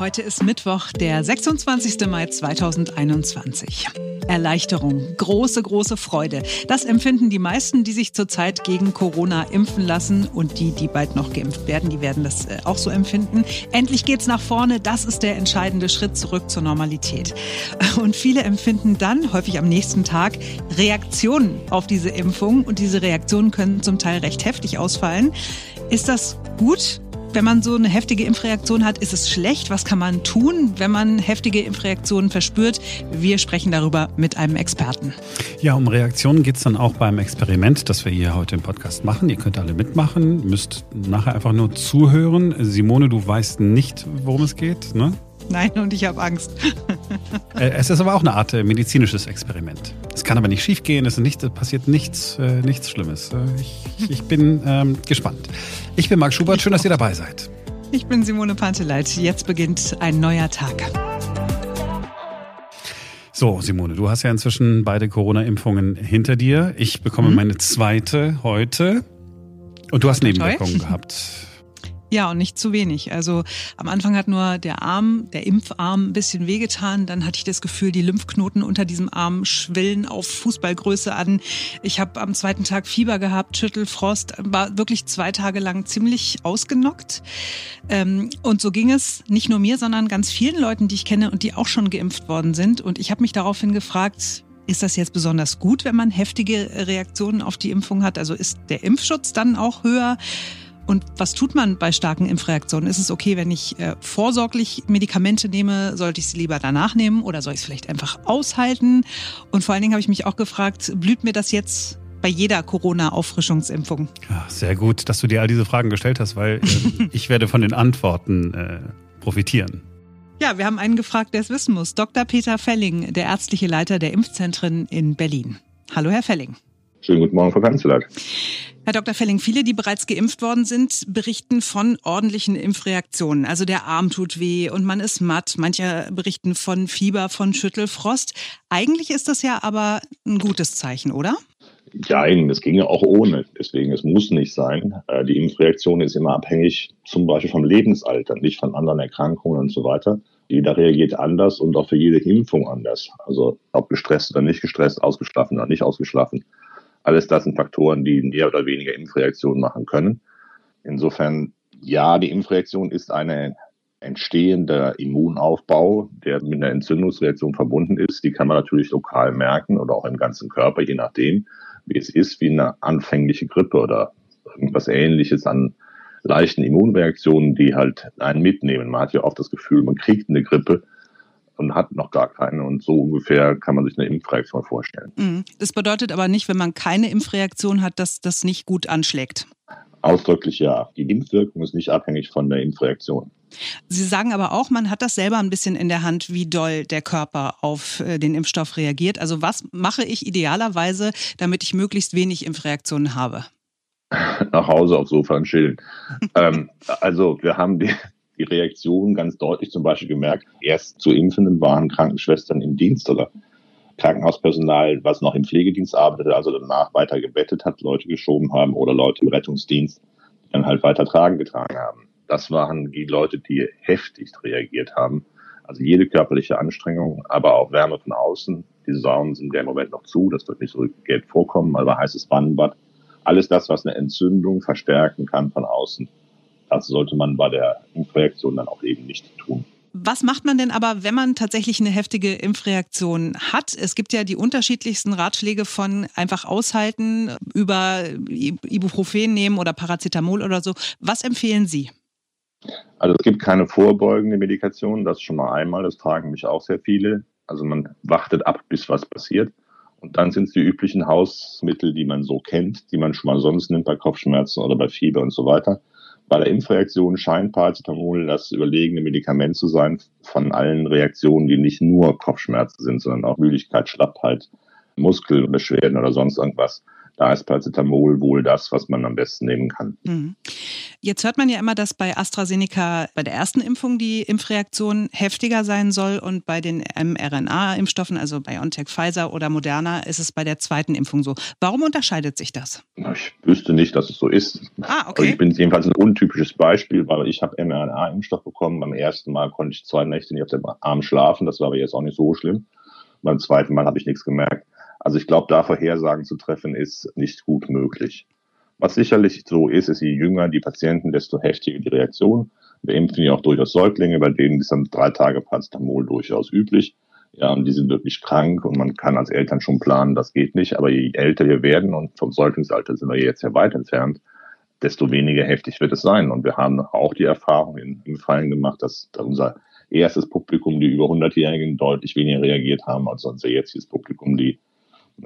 Heute ist Mittwoch, der 26. Mai 2021. Erleichterung, große, große Freude. Das empfinden die meisten, die sich zurzeit gegen Corona impfen lassen und die, die bald noch geimpft werden, die werden das äh, auch so empfinden. Endlich geht's nach vorne. Das ist der entscheidende Schritt zurück zur Normalität. Und viele empfinden dann, häufig am nächsten Tag, Reaktionen auf diese Impfung und diese Reaktionen können zum Teil recht heftig ausfallen. Ist das gut? Wenn man so eine heftige Impfreaktion hat, ist es schlecht. Was kann man tun, wenn man heftige Impfreaktionen verspürt? Wir sprechen darüber mit einem Experten. Ja, um Reaktionen geht es dann auch beim Experiment, das wir hier heute im Podcast machen. Ihr könnt alle mitmachen, müsst nachher einfach nur zuhören. Simone, du weißt nicht, worum es geht, ne? Nein, und ich habe Angst. Äh, es ist aber auch eine Art äh, medizinisches Experiment. Es kann aber nicht schiefgehen, es nicht, passiert nichts, äh, nichts Schlimmes. Ich, ich bin ähm, gespannt. Ich bin Marc Schubert, schön, dass ihr dabei seid. Ich bin Simone Panteleit. Jetzt beginnt ein neuer Tag. So, Simone, du hast ja inzwischen beide Corona-Impfungen hinter dir. Ich bekomme mhm. meine zweite heute. Und du hast Nebenwirkungen gehabt. Ja, und nicht zu wenig. Also am Anfang hat nur der Arm, der Impfarm ein bisschen wehgetan. Dann hatte ich das Gefühl, die Lymphknoten unter diesem Arm schwillen auf Fußballgröße an. Ich habe am zweiten Tag Fieber gehabt, Schüttelfrost, war wirklich zwei Tage lang ziemlich ausgenockt. Ähm, und so ging es nicht nur mir, sondern ganz vielen Leuten, die ich kenne und die auch schon geimpft worden sind. Und ich habe mich daraufhin gefragt, ist das jetzt besonders gut, wenn man heftige Reaktionen auf die Impfung hat? Also ist der Impfschutz dann auch höher? Und was tut man bei starken Impfreaktionen? Ist es okay, wenn ich äh, vorsorglich Medikamente nehme? Sollte ich sie lieber danach nehmen oder soll ich es vielleicht einfach aushalten? Und vor allen Dingen habe ich mich auch gefragt, blüht mir das jetzt bei jeder Corona-Auffrischungsimpfung? Ja, sehr gut, dass du dir all diese Fragen gestellt hast, weil äh, ich werde von den Antworten äh, profitieren. Ja, wir haben einen gefragt, der es wissen muss. Dr. Peter Felling, der ärztliche Leiter der Impfzentren in Berlin. Hallo, Herr Felling. Schönen guten Morgen, Frau Kanzlerin. Herr Dr. Felling, viele, die bereits geimpft worden sind, berichten von ordentlichen Impfreaktionen. Also der Arm tut weh und man ist matt. Manche berichten von Fieber, von Schüttelfrost. Eigentlich ist das ja aber ein gutes Zeichen, oder? Nein, das ginge auch ohne. Deswegen, es muss nicht sein. Äh, die Impfreaktion ist immer abhängig zum Beispiel vom Lebensalter, nicht von anderen Erkrankungen und so weiter. Jeder reagiert anders und auch für jede Impfung anders. Also ob gestresst oder nicht gestresst, ausgeschlafen oder nicht ausgeschlafen. Alles das sind Faktoren, die mehr oder weniger Impfreaktionen machen können. Insofern, ja, die Impfreaktion ist ein entstehender Immunaufbau, der mit einer Entzündungsreaktion verbunden ist. Die kann man natürlich lokal merken oder auch im ganzen Körper, je nachdem, wie es ist, wie eine anfängliche Grippe oder irgendwas ähnliches an leichten Immunreaktionen, die halt einen mitnehmen. Man hat ja oft das Gefühl, man kriegt eine Grippe, und hat noch gar keine. Und so ungefähr kann man sich eine Impfreaktion vorstellen. Mhm. Das bedeutet aber nicht, wenn man keine Impfreaktion hat, dass das nicht gut anschlägt. Ausdrücklich ja. Die Impfwirkung ist nicht abhängig von der Impfreaktion. Sie sagen aber auch, man hat das selber ein bisschen in der Hand, wie doll der Körper auf äh, den Impfstoff reagiert. Also was mache ich idealerweise, damit ich möglichst wenig Impfreaktionen habe? Nach Hause aufs Sofa und chillen. ähm, also wir haben die, die Reaktion ganz deutlich zum Beispiel gemerkt. Erst zu Impfenden waren Krankenschwestern im Dienst oder Krankenhauspersonal, was noch im Pflegedienst arbeitete, also danach weiter gebettet hat, Leute geschoben haben oder Leute im Rettungsdienst, die dann halt weiter tragen getragen haben. Das waren die Leute, die heftigst reagiert haben. Also jede körperliche Anstrengung, aber auch Wärme von außen. Die Saunen sind ja im Moment noch zu, das wird nicht so Geld vorkommen, aber heißes Wannenbad. Alles das, was eine Entzündung verstärken kann von außen, das sollte man bei der Impfreaktion dann auch eben nicht tun. Was macht man denn aber, wenn man tatsächlich eine heftige Impfreaktion hat? Es gibt ja die unterschiedlichsten Ratschläge von einfach aushalten, über Ibuprofen nehmen oder Paracetamol oder so. Was empfehlen Sie? Also es gibt keine vorbeugende Medikation, das schon mal einmal, das tragen mich auch sehr viele. Also man wartet ab, bis was passiert. Und dann sind es die üblichen Hausmittel, die man so kennt, die man schon mal sonst nimmt bei Kopfschmerzen oder bei Fieber und so weiter. Bei der Impfreaktion scheint Paracetamol das überlegene Medikament zu sein von allen Reaktionen, die nicht nur Kopfschmerzen sind, sondern auch Müdigkeit, Schlappheit, Muskelbeschwerden oder sonst irgendwas. Da ist Paracetamol wohl das, was man am besten nehmen kann. Jetzt hört man ja immer, dass bei AstraZeneca bei der ersten Impfung die Impfreaktion heftiger sein soll und bei den mRNA-Impfstoffen, also BioNTech, Pfizer oder Moderna, ist es bei der zweiten Impfung so. Warum unterscheidet sich das? Ich wüsste nicht, dass es so ist. Ah, okay. Also ich bin jedenfalls ein untypisches Beispiel, weil ich habe mRNA-Impfstoff bekommen. Beim ersten Mal konnte ich zwei Nächte nicht auf dem Arm schlafen. Das war aber jetzt auch nicht so schlimm. Beim zweiten Mal habe ich nichts gemerkt. Also ich glaube, da Vorhersagen zu treffen, ist nicht gut möglich. Was sicherlich so ist, ist, je jünger die Patienten, desto heftiger die Reaktion. Wir impfen ja auch durchaus Säuglinge, bei denen ist dann drei Tage Paracetamol durchaus üblich. Ja, und die sind wirklich krank und man kann als Eltern schon planen, das geht nicht. Aber je älter wir werden und vom Säuglingsalter sind wir jetzt ja weit entfernt, desto weniger heftig wird es sein. Und wir haben auch die Erfahrung in, in Fallen gemacht, dass unser erstes Publikum, die über 100-Jährigen, deutlich weniger reagiert haben als unser jetziges Publikum, die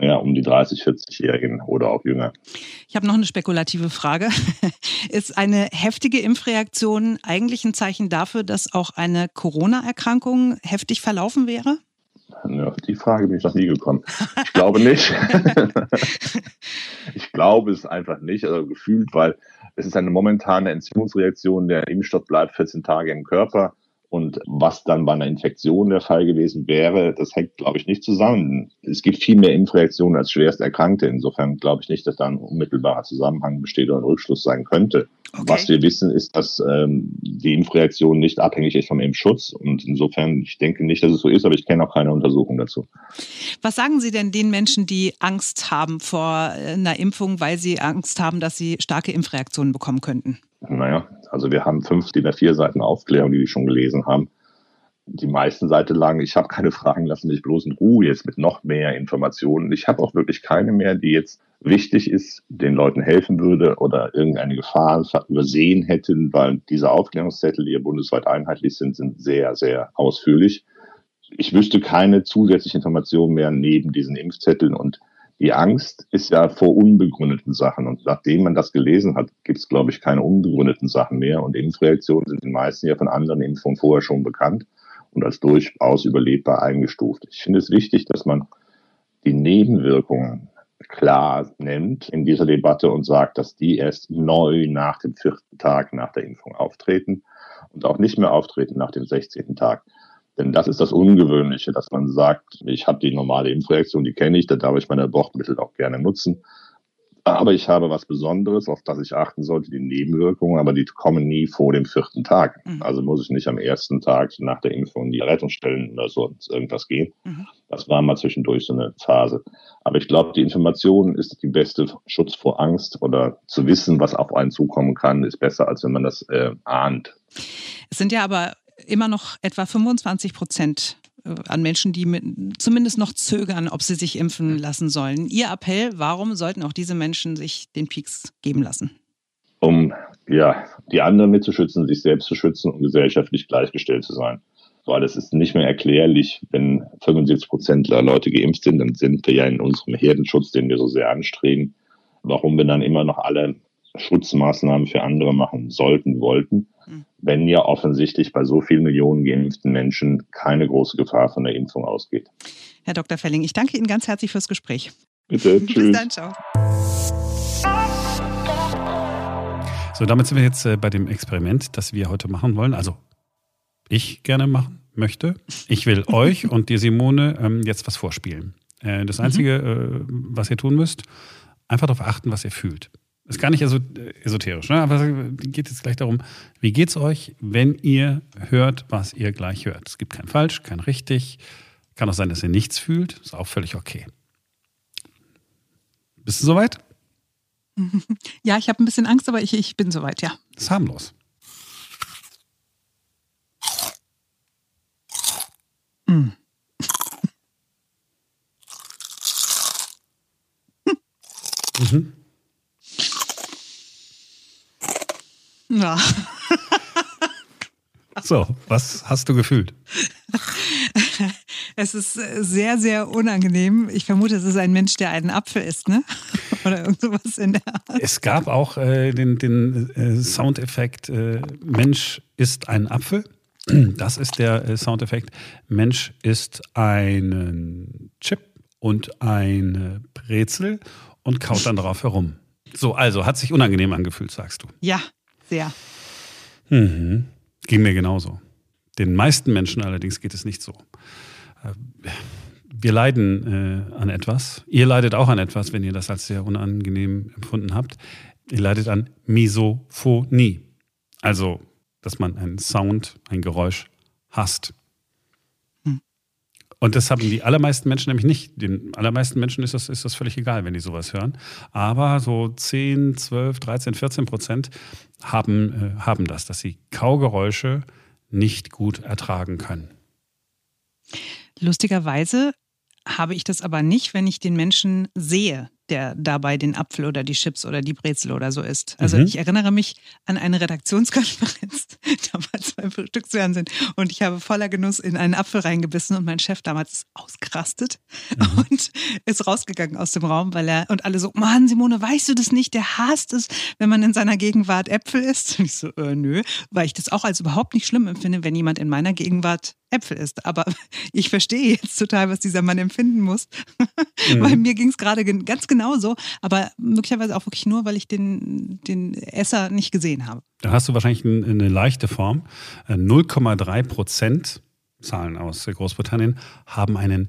ja, um die 30, 40-Jährigen oder auch jünger. Ich habe noch eine spekulative Frage. Ist eine heftige Impfreaktion eigentlich ein Zeichen dafür, dass auch eine Corona-Erkrankung heftig verlaufen wäre? Ja, auf die Frage bin ich noch nie gekommen. Ich glaube nicht. ich glaube es einfach nicht, also gefühlt, weil es ist eine momentane Entzündungsreaktion. Der Impfstoff bleibt 14 Tage im Körper und was dann bei einer Infektion der Fall gewesen wäre, das hängt, glaube ich, nicht zusammen. Es gibt viel mehr Impfreaktionen als schwerst Erkrankte. Insofern glaube ich nicht, dass da ein unmittelbarer Zusammenhang besteht oder ein Rückschluss sein könnte. Okay. Was wir wissen, ist, dass ähm, die Impfreaktion nicht abhängig ist vom Impfschutz. Und insofern, ich denke nicht, dass es so ist, aber ich kenne auch keine Untersuchung dazu. Was sagen Sie denn den Menschen, die Angst haben vor einer Impfung, weil sie Angst haben, dass sie starke Impfreaktionen bekommen könnten? Naja, also wir haben fünf DIN A4 Seiten Aufklärung, die wir schon gelesen haben. Die meisten Seiten lang, ich habe keine Fragen, lassen mich bloß in Ruhe jetzt mit noch mehr Informationen. Ich habe auch wirklich keine mehr, die jetzt wichtig ist, den Leuten helfen würde oder irgendeine Gefahr übersehen hätten, weil diese Aufklärungszettel, die ja bundesweit einheitlich sind, sind sehr, sehr ausführlich. Ich wüsste keine zusätzliche Information mehr neben diesen Impfzetteln und die Angst ist ja vor unbegründeten Sachen. Und nachdem man das gelesen hat, gibt es, glaube ich, keine unbegründeten Sachen mehr. Und Impfreaktionen sind den meisten ja von anderen Impfungen vorher schon bekannt und als durchaus überlebbar eingestuft. Ich finde es wichtig, dass man die Nebenwirkungen klar nennt in dieser Debatte und sagt, dass die erst neu nach dem vierten Tag nach der Impfung auftreten und auch nicht mehr auftreten nach dem 16. Tag. Denn das ist das Ungewöhnliche, dass man sagt, ich habe die normale Impfreaktion, die kenne ich, da darf ich meine Bordmittel auch gerne nutzen. Aber ich habe was Besonderes, auf das ich achten sollte, die Nebenwirkungen, aber die kommen nie vor dem vierten Tag. Mhm. Also muss ich nicht am ersten Tag nach der Impfung die Rettungsstellen oder so irgendwas gehen. Mhm. Das war mal zwischendurch so eine Phase. Aber ich glaube, die Information ist die beste Schutz vor Angst oder zu wissen, was auf einen zukommen kann, ist besser, als wenn man das äh, ahnt. Es sind ja aber immer noch etwa 25 Prozent äh, an Menschen, die mit, zumindest noch zögern, ob sie sich impfen lassen sollen. Ihr Appell, warum sollten auch diese Menschen sich den Peaks geben lassen? Um ja, die anderen mitzuschützen, sich selbst zu schützen und gesellschaftlich gleichgestellt zu sein. Weil es ist nicht mehr erklärlich, wenn 75 Prozent der Leute geimpft sind, dann sind wir ja in unserem Herdenschutz, den wir so sehr anstreben, warum wir dann immer noch alle Schutzmaßnahmen für andere machen sollten, wollten, hm. wenn ja offensichtlich bei so vielen Millionen geimpften Menschen keine große Gefahr von der Impfung ausgeht. Herr Dr. Felling, ich danke Ihnen ganz herzlich fürs Gespräch. Bitte, tschüss. Bis dann, ciao. So, damit sind wir jetzt äh, bei dem Experiment, das wir heute machen wollen. Also, ich gerne machen möchte. Ich will euch und dir, Simone, ähm, jetzt was vorspielen. Äh, das Einzige, mhm. was ihr tun müsst, einfach darauf achten, was ihr fühlt. Ist gar nicht esoterisch, ne? aber es geht jetzt gleich darum, wie geht's euch, wenn ihr hört, was ihr gleich hört. Es gibt kein falsch, kein richtig. Kann auch sein, dass ihr nichts fühlt. Ist auch völlig okay. Bist du soweit? Ja, ich habe ein bisschen Angst, aber ich, ich bin soweit, ja. ist harmlos. Mm. mhm. Ja. So, was hast du gefühlt? Es ist sehr, sehr unangenehm. Ich vermute, es ist ein Mensch, der einen Apfel isst, ne? Oder irgendwas in der Art. Es gab auch äh, den, den äh, Soundeffekt äh, Mensch isst einen Apfel. Das ist der äh, Soundeffekt. Mensch isst einen Chip und eine Brezel und kaut dann drauf herum. So, also hat sich unangenehm angefühlt, sagst du. Ja, Sehr. Mhm. Ging mir genauso. Den meisten Menschen allerdings geht es nicht so. Äh, wir leiden äh, an etwas. Ihr leidet auch an etwas, wenn ihr das als sehr unangenehm empfunden habt. Ihr leidet an Misophonie. Also, dass man einen Sound, ein Geräusch hasst. Und das haben die allermeisten Menschen nämlich nicht. Den allermeisten Menschen ist das, ist das völlig egal, wenn die sowas hören. Aber so 10, 12, 13, 14 Prozent haben, äh, haben das, dass sie Kaugeräusche nicht gut ertragen können. Lustigerweise habe ich das aber nicht, wenn ich den Menschen sehe, der dabei den Apfel oder die Chips oder die Brezel oder so isst. Also mhm. ich erinnere mich an eine Redaktionskonferenz, da war zwei Frühstücksfernsehen und ich habe voller Genuss in einen Apfel reingebissen und mein Chef damals ist ausgerastet mhm. und ist rausgegangen aus dem Raum, weil er und alle so, Mann, Simone, weißt du das nicht? Der hasst es, wenn man in seiner Gegenwart Äpfel isst. Und ich so, äh, nö, weil ich das auch als überhaupt nicht schlimm empfinde, wenn jemand in meiner Gegenwart Äpfel isst. Aber ich verstehe jetzt total, was dieser Mann empfinden muss. Mhm. weil mir ging es gerade ganz genauso, aber möglicherweise auch wirklich nur, weil ich den, den Esser nicht gesehen habe. Da hast du wahrscheinlich eine leichte Form. 0,3 äh, Prozent, Zahlen aus Großbritannien, haben einen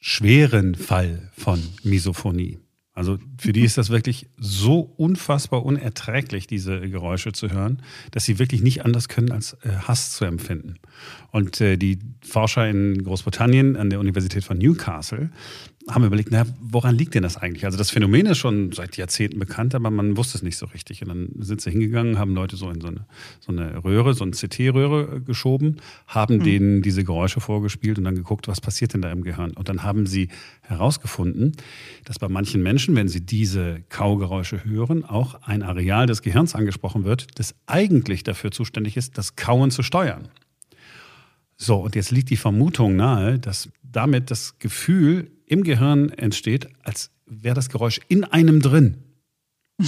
schweren Fall von Misophonie. Also für die ist das wirklich so unfassbar unerträglich, diese Geräusche zu hören, dass sie wirklich nicht anders können, als äh, Hass zu empfinden. Und äh, die Forscher in Großbritannien an der Universität von Newcastle haben wir überlegt, na, woran liegt denn das eigentlich? Also das Phänomen ist schon seit Jahrzehnten bekannt, aber man wusste es nicht so richtig. Und dann sind sie hingegangen, haben Leute so in so eine, so eine Röhre, so eine CT-Röhre äh, geschoben, haben mhm. denen diese Geräusche vorgespielt und dann geguckt, was passiert denn da im Gehirn. Und dann haben sie herausgefunden, dass bei manchen Menschen, wenn sie diese Kaugeräusche hören, auch ein Areal des Gehirns angesprochen wird, das eigentlich dafür zuständig ist, das Kauen zu steuern. So, und jetzt liegt die Vermutung nahe, dass damit das Gefühl im Gehirn entsteht, als wäre das Geräusch in einem drin.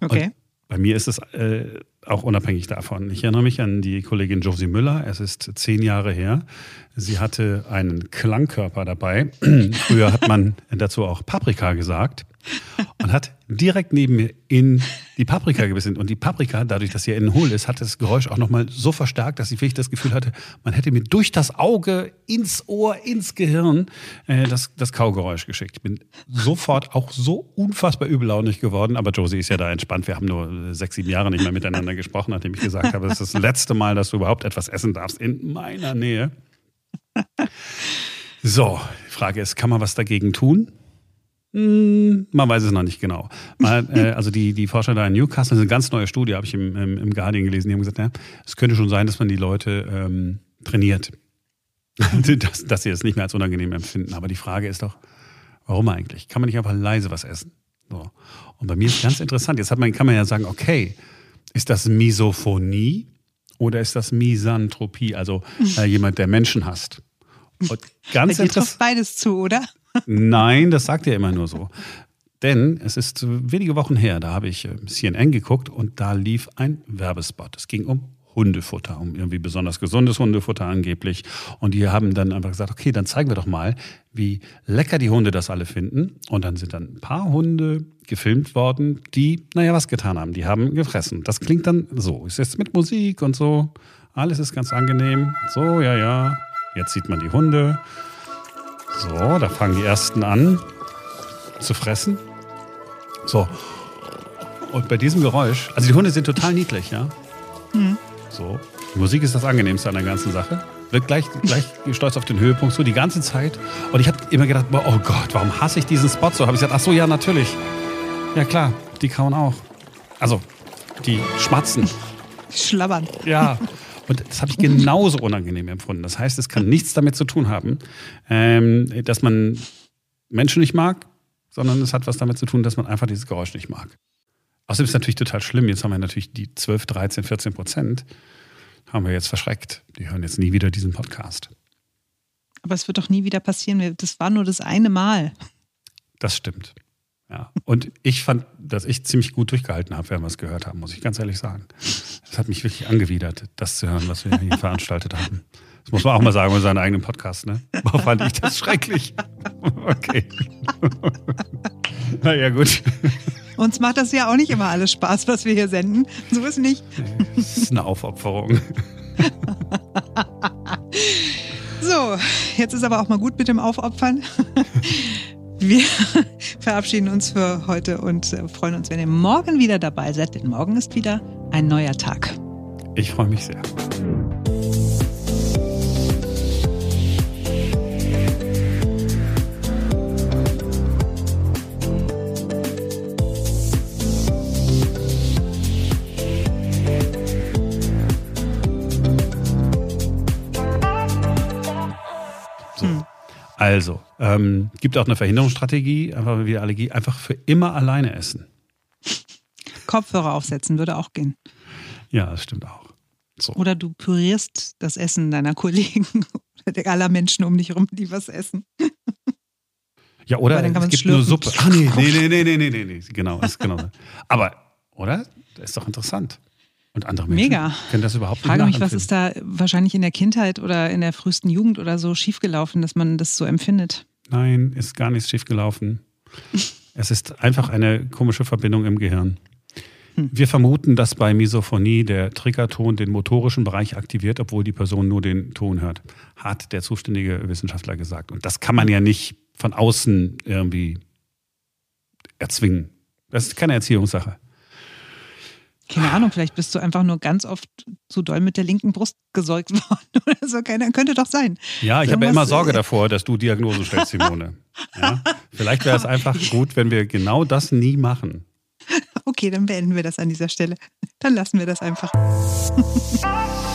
okay. Und bei mir ist es äh, auch unabhängig davon. Ich erinnere mich an die Kollegin Josie Müller. Es ist zehn Jahre her. Sie hatte einen Klangkörper dabei. Früher hat man dazu auch Paprika gesagt und hat direkt neben mir in die Paprika gebissen. Und die Paprika, dadurch, dass sie innen hohl ist, hat das Geräusch auch nochmal so verstärkt, dass ich wirklich das Gefühl hatte, man hätte mir durch das Auge, ins Ohr, ins Gehirn äh, das, das Kaugeräusch geschickt. Ich bin sofort auch so unfassbar übellaunig geworden. Aber Josie ist ja da entspannt. Wir haben nur sechs, sieben Jahre nicht mehr miteinander gesprochen, nachdem ich gesagt habe, das ist das letzte Mal, dass du überhaupt etwas essen darfst in meiner Nähe. So, die Frage ist, kann man was dagegen tun? Hm, man weiß es noch nicht genau. Mal, äh, also die, die Forscher da in Newcastle, das ist eine ganz neue Studie, habe ich im, im, im, Guardian gelesen, die haben gesagt, ja, es könnte schon sein, dass man die Leute ähm, trainiert. dass, dass sie es nicht mehr als unangenehm empfinden. Aber die Frage ist doch, warum eigentlich? Kann man nicht einfach leise was essen? So. Und bei mir ist ganz interessant, jetzt hat man, kann man ja sagen, okay, ist das Misophonie oder ist das Misanthropie, also äh, jemand, der Menschen hasst? Und ganz interessant. beides zu, oder? Nein, das sagt er immer nur so. Denn es ist wenige Wochen her, da habe ich äh, CNN geguckt und da lief ein Werbespot. Es ging um Hundefutter, um irgendwie besonders gesundes Hundefutter angeblich. Und die haben dann einfach gesagt, okay, dann zeigen wir doch mal, wie lecker die Hunde das alle finden. Und dann sind dann ein paar Hunde gefilmt worden, die, naja, was getan haben. Die haben gefressen. Das klingt dann so. Ist jetzt mit Musik und so. Alles ist ganz angenehm. So, ja, ja. Jetzt sieht man die Hunde. So, da fangen die ersten an zu fressen. So. Und bei diesem Geräusch, also die Hunde sind total niedlich, ja. Mhm. So. Die Musik ist das Angenehmste an der ganzen Sache. Wird gleich, gleich stolz auf den Höhepunkt so die ganze Zeit. Und ich habe immer gedacht, oh Gott, warum hasse ich diesen Spot so? Habe ich gesagt, ach so, ja, natürlich. Ja klar, die kauen auch. Also, die schmatzen. Die schlabbern. Ja. Und das habe ich genauso unangenehm empfunden. Das heißt, es kann nichts damit zu tun haben, ähm, dass man Menschen nicht mag, sondern es hat was damit zu tun, dass man einfach dieses Geräusch nicht mag. Außerdem ist es natürlich total schlimm. Jetzt haben wir natürlich die 12, 13, 14 Prozent, haben wir jetzt verschreckt. Die hören jetzt nie wieder diesen Podcast. Aber es wird doch nie wieder passieren. Das war nur das eine Mal. Das stimmt. Ja. Und ich fand, dass ich ziemlich gut durchgehalten habe, während wir es gehört haben, muss ich ganz ehrlich sagen. Es hat mich wirklich angewidert, das zu hören, was wir hier veranstaltet haben. Das muss man auch mal sagen bei seinem eigenen Podcast, ne? Warum fand ich das schrecklich? Okay. naja, gut. Uns macht das ja auch nicht immer alles Spaß, was wir hier senden. So ist nicht. Das ist eine Aufopferung. so, jetzt ist aber auch mal gut mit dem Aufopfern. Wir verabschieden uns für heute und äh, freuen uns, wenn ihr morgen wieder dabei seid, denn morgen ist wieder ein neuer Tag. Ich freue mich sehr. Also, ähm, gibt auch eine Verhinderungsstrategie, einfach wie Allergie, einfach für immer alleine essen. Kopfhörer aufsetzen würde auch gehen. Ja, das stimmt auch. So. Oder du pürierst das Essen deiner Kollegen oder aller Menschen um dich herum, die was essen. Ja, oder es gibt nur Suppe. Ah, nee, nee, nee, nee, nee, nee, nee, genau, ist genau. Aber, oder? Das ist doch interessant. Und andere Menschen Mega. können das überhaupt nicht Ich frage mich, was ist da wahrscheinlich in der Kindheit oder in der frühesten Jugend oder so schiefgelaufen, dass man das so empfindet? Nein, ist gar nichts schiefgelaufen. es ist einfach eine komische Verbindung im Gehirn. Hm. Wir vermuten, dass bei Misophonie der Triggerton den motorischen Bereich aktiviert, obwohl die Person nur den Ton hört, hat der zuständige Wissenschaftler gesagt. Und das kann man ja nicht von außen irgendwie erzwingen. Das ist keine Erziehungssache. Keine Ahnung, vielleicht bist du einfach nur ganz oft zu doll mit der linken Brust gesäugt worden oder so. Keine, könnte doch sein. Ja, ich habe ja immer Sorge äh, davor, dass du Diagnosen stellst, Simone. Ja? Vielleicht wäre es einfach gut, wenn wir genau das nie machen. Okay, dann beenden wir das an dieser Stelle. Dann lassen wir das einfach.